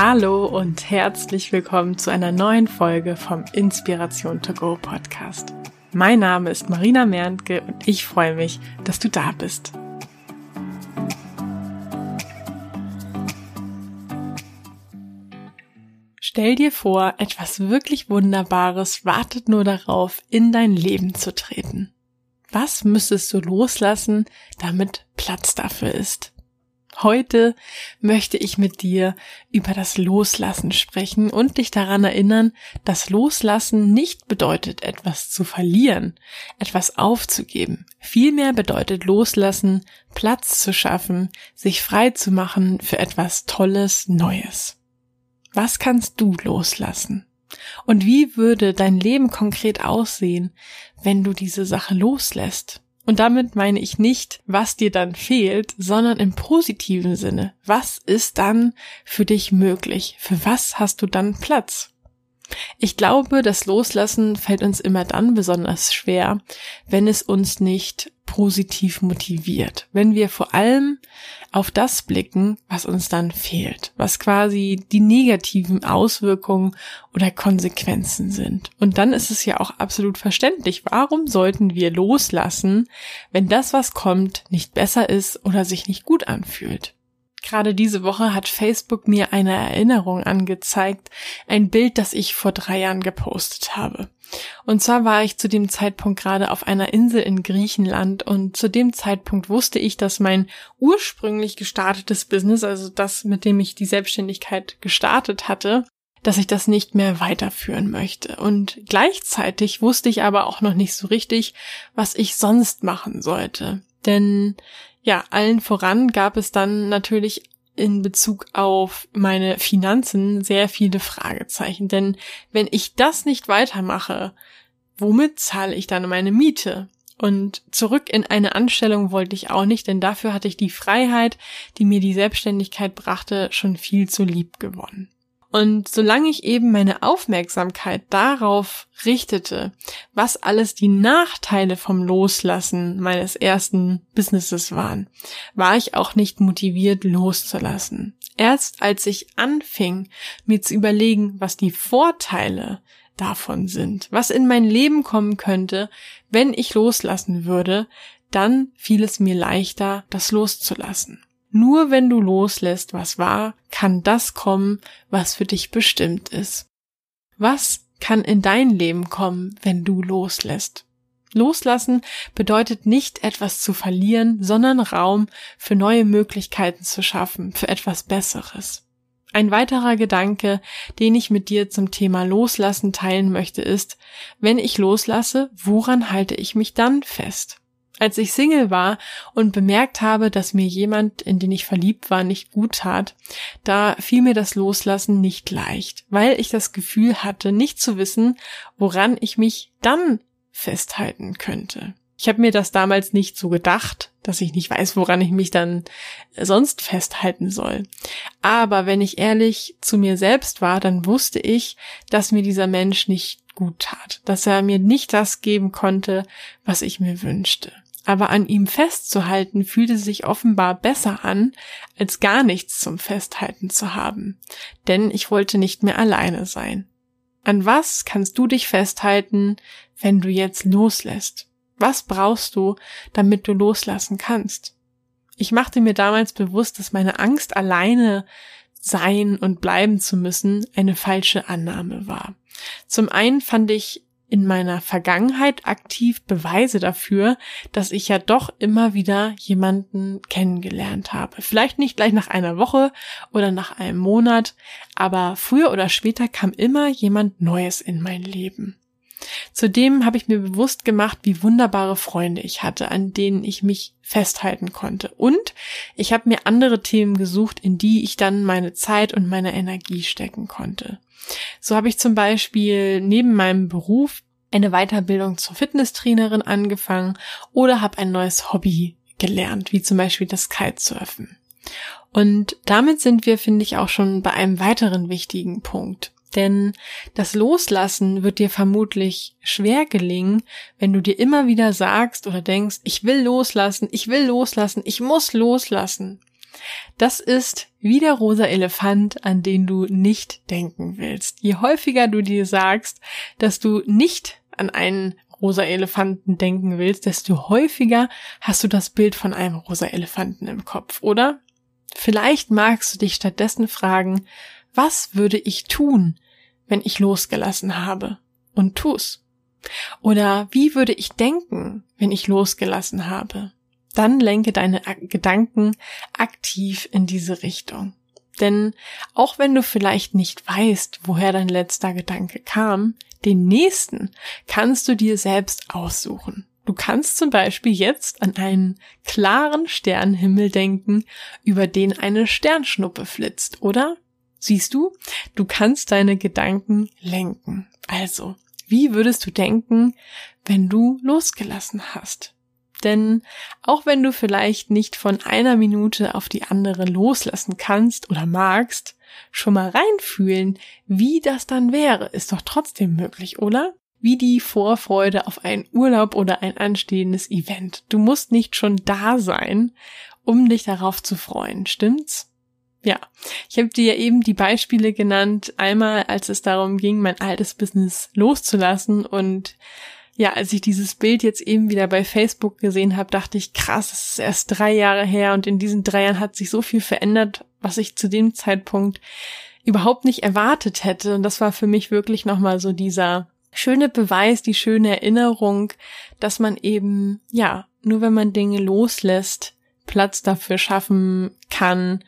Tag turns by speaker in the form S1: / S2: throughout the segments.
S1: Hallo und herzlich willkommen zu einer neuen Folge vom Inspiration to Go Podcast. Mein Name ist Marina Merntke und ich freue mich, dass du da bist. Stell dir vor, etwas wirklich Wunderbares wartet nur darauf, in dein Leben zu treten. Was müsstest du loslassen, damit Platz dafür ist? Heute möchte ich mit dir über das Loslassen sprechen und dich daran erinnern, dass Loslassen nicht bedeutet, etwas zu verlieren, etwas aufzugeben. Vielmehr bedeutet Loslassen, Platz zu schaffen, sich frei zu machen für etwas Tolles, Neues. Was kannst du loslassen? Und wie würde dein Leben konkret aussehen, wenn du diese Sache loslässt? Und damit meine ich nicht, was dir dann fehlt, sondern im positiven Sinne. Was ist dann für dich möglich? Für was hast du dann Platz? Ich glaube, das Loslassen fällt uns immer dann besonders schwer, wenn es uns nicht positiv motiviert, wenn wir vor allem auf das blicken, was uns dann fehlt, was quasi die negativen Auswirkungen oder Konsequenzen sind. Und dann ist es ja auch absolut verständlich, warum sollten wir loslassen, wenn das, was kommt, nicht besser ist oder sich nicht gut anfühlt. Gerade diese Woche hat Facebook mir eine Erinnerung angezeigt, ein Bild, das ich vor drei Jahren gepostet habe. Und zwar war ich zu dem Zeitpunkt gerade auf einer Insel in Griechenland und zu dem Zeitpunkt wusste ich, dass mein ursprünglich gestartetes Business, also das, mit dem ich die Selbstständigkeit gestartet hatte, dass ich das nicht mehr weiterführen möchte. Und gleichzeitig wusste ich aber auch noch nicht so richtig, was ich sonst machen sollte. Denn ja, allen voran gab es dann natürlich in Bezug auf meine Finanzen sehr viele Fragezeichen. Denn wenn ich das nicht weitermache, womit zahle ich dann meine Miete? Und zurück in eine Anstellung wollte ich auch nicht, denn dafür hatte ich die Freiheit, die mir die Selbstständigkeit brachte, schon viel zu lieb gewonnen. Und solange ich eben meine Aufmerksamkeit darauf richtete, was alles die Nachteile vom Loslassen meines ersten Businesses waren, war ich auch nicht motiviert loszulassen. Erst als ich anfing, mir zu überlegen, was die Vorteile davon sind, was in mein Leben kommen könnte, wenn ich loslassen würde, dann fiel es mir leichter, das loszulassen. Nur wenn du loslässt, was war, kann das kommen, was für dich bestimmt ist. Was kann in dein Leben kommen, wenn du loslässt? Loslassen bedeutet nicht etwas zu verlieren, sondern Raum für neue Möglichkeiten zu schaffen, für etwas Besseres. Ein weiterer Gedanke, den ich mit dir zum Thema Loslassen teilen möchte, ist, wenn ich loslasse, woran halte ich mich dann fest? Als ich Single war und bemerkt habe, dass mir jemand, in den ich verliebt war, nicht gut tat, da fiel mir das Loslassen nicht leicht, weil ich das Gefühl hatte, nicht zu wissen, woran ich mich dann festhalten könnte. Ich habe mir das damals nicht so gedacht, dass ich nicht weiß, woran ich mich dann sonst festhalten soll. Aber wenn ich ehrlich zu mir selbst war, dann wusste ich, dass mir dieser Mensch nicht gut tat, dass er mir nicht das geben konnte, was ich mir wünschte aber an ihm festzuhalten fühlte sich offenbar besser an, als gar nichts zum Festhalten zu haben, denn ich wollte nicht mehr alleine sein. An was kannst du dich festhalten, wenn du jetzt loslässt? Was brauchst du, damit du loslassen kannst? Ich machte mir damals bewusst, dass meine Angst alleine sein und bleiben zu müssen eine falsche Annahme war. Zum einen fand ich in meiner Vergangenheit aktiv Beweise dafür, dass ich ja doch immer wieder jemanden kennengelernt habe. Vielleicht nicht gleich nach einer Woche oder nach einem Monat, aber früher oder später kam immer jemand Neues in mein Leben. Zudem habe ich mir bewusst gemacht, wie wunderbare Freunde ich hatte, an denen ich mich festhalten konnte. Und ich habe mir andere Themen gesucht, in die ich dann meine Zeit und meine Energie stecken konnte. So habe ich zum Beispiel neben meinem Beruf eine Weiterbildung zur Fitnesstrainerin angefangen oder habe ein neues Hobby gelernt, wie zum Beispiel das Kitesurfen. Und damit sind wir, finde ich, auch schon bei einem weiteren wichtigen Punkt. Denn das Loslassen wird dir vermutlich schwer gelingen, wenn du dir immer wieder sagst oder denkst, ich will loslassen, ich will loslassen, ich muss loslassen. Das ist wie der rosa Elefant, an den du nicht denken willst. Je häufiger du dir sagst, dass du nicht an einen rosa Elefanten denken willst, desto häufiger hast du das Bild von einem rosa Elefanten im Kopf, oder? Vielleicht magst du dich stattdessen fragen, was würde ich tun, wenn ich losgelassen habe? Und tu's. Oder wie würde ich denken, wenn ich losgelassen habe? Dann lenke deine Gedanken aktiv in diese Richtung. Denn auch wenn du vielleicht nicht weißt, woher dein letzter Gedanke kam, den nächsten kannst du dir selbst aussuchen. Du kannst zum Beispiel jetzt an einen klaren Sternenhimmel denken, über den eine Sternschnuppe flitzt, oder? Siehst du, du kannst deine Gedanken lenken. Also, wie würdest du denken, wenn du losgelassen hast? Denn auch wenn du vielleicht nicht von einer Minute auf die andere loslassen kannst oder magst, schon mal reinfühlen, wie das dann wäre, ist doch trotzdem möglich, oder? Wie die Vorfreude auf einen Urlaub oder ein anstehendes Event. Du musst nicht schon da sein, um dich darauf zu freuen, stimmt's? Ja, ich habe dir ja eben die Beispiele genannt, einmal als es darum ging, mein altes Business loszulassen und ja, als ich dieses Bild jetzt eben wieder bei Facebook gesehen habe, dachte ich, krass, das ist erst drei Jahre her und in diesen drei Jahren hat sich so viel verändert, was ich zu dem Zeitpunkt überhaupt nicht erwartet hätte. Und das war für mich wirklich nochmal so dieser schöne Beweis, die schöne Erinnerung, dass man eben, ja, nur wenn man Dinge loslässt, Platz dafür schaffen kann,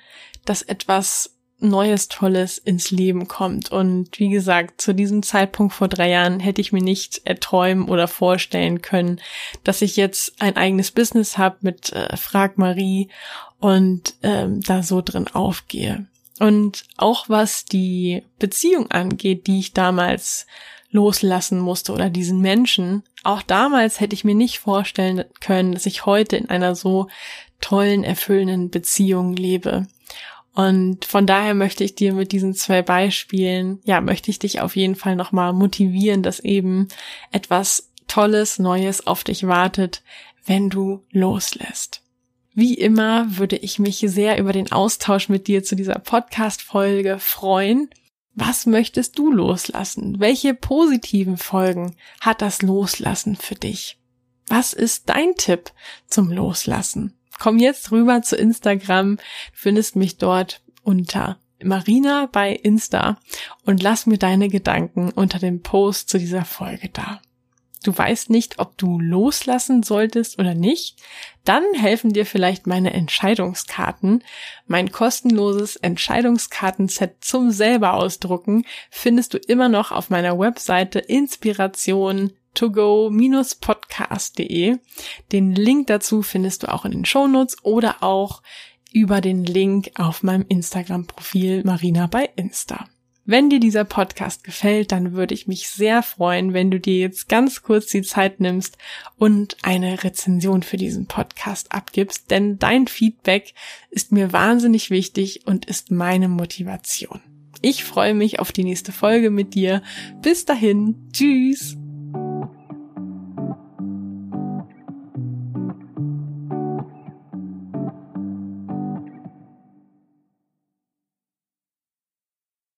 S1: dass etwas Neues, Tolles ins Leben kommt. Und wie gesagt, zu diesem Zeitpunkt vor drei Jahren hätte ich mir nicht erträumen oder vorstellen können, dass ich jetzt ein eigenes Business habe mit äh, Frag Marie und ähm, da so drin aufgehe. Und auch was die Beziehung angeht, die ich damals loslassen musste oder diesen Menschen, auch damals hätte ich mir nicht vorstellen können, dass ich heute in einer so tollen, erfüllenden Beziehung lebe. Und von daher möchte ich dir mit diesen zwei Beispielen, ja, möchte ich dich auf jeden Fall nochmal motivieren, dass eben etwas Tolles, Neues auf dich wartet, wenn du loslässt. Wie immer würde ich mich sehr über den Austausch mit dir zu dieser Podcast-Folge freuen. Was möchtest du loslassen? Welche positiven Folgen hat das Loslassen für dich? Was ist dein Tipp zum Loslassen? Komm jetzt rüber zu Instagram, findest mich dort unter Marina bei Insta und lass mir deine Gedanken unter dem Post zu dieser Folge da. Du weißt nicht, ob du loslassen solltest oder nicht, dann helfen dir vielleicht meine Entscheidungskarten. Mein kostenloses Entscheidungskartenset zum selber ausdrucken findest du immer noch auf meiner Webseite Inspiration togo-podcast.de. Den Link dazu findest du auch in den Shownotes oder auch über den Link auf meinem Instagram-Profil Marina bei Insta. Wenn dir dieser Podcast gefällt, dann würde ich mich sehr freuen, wenn du dir jetzt ganz kurz die Zeit nimmst und eine Rezension für diesen Podcast abgibst, denn dein Feedback ist mir wahnsinnig wichtig und ist meine Motivation. Ich freue mich auf die nächste Folge mit dir. Bis dahin, tschüss.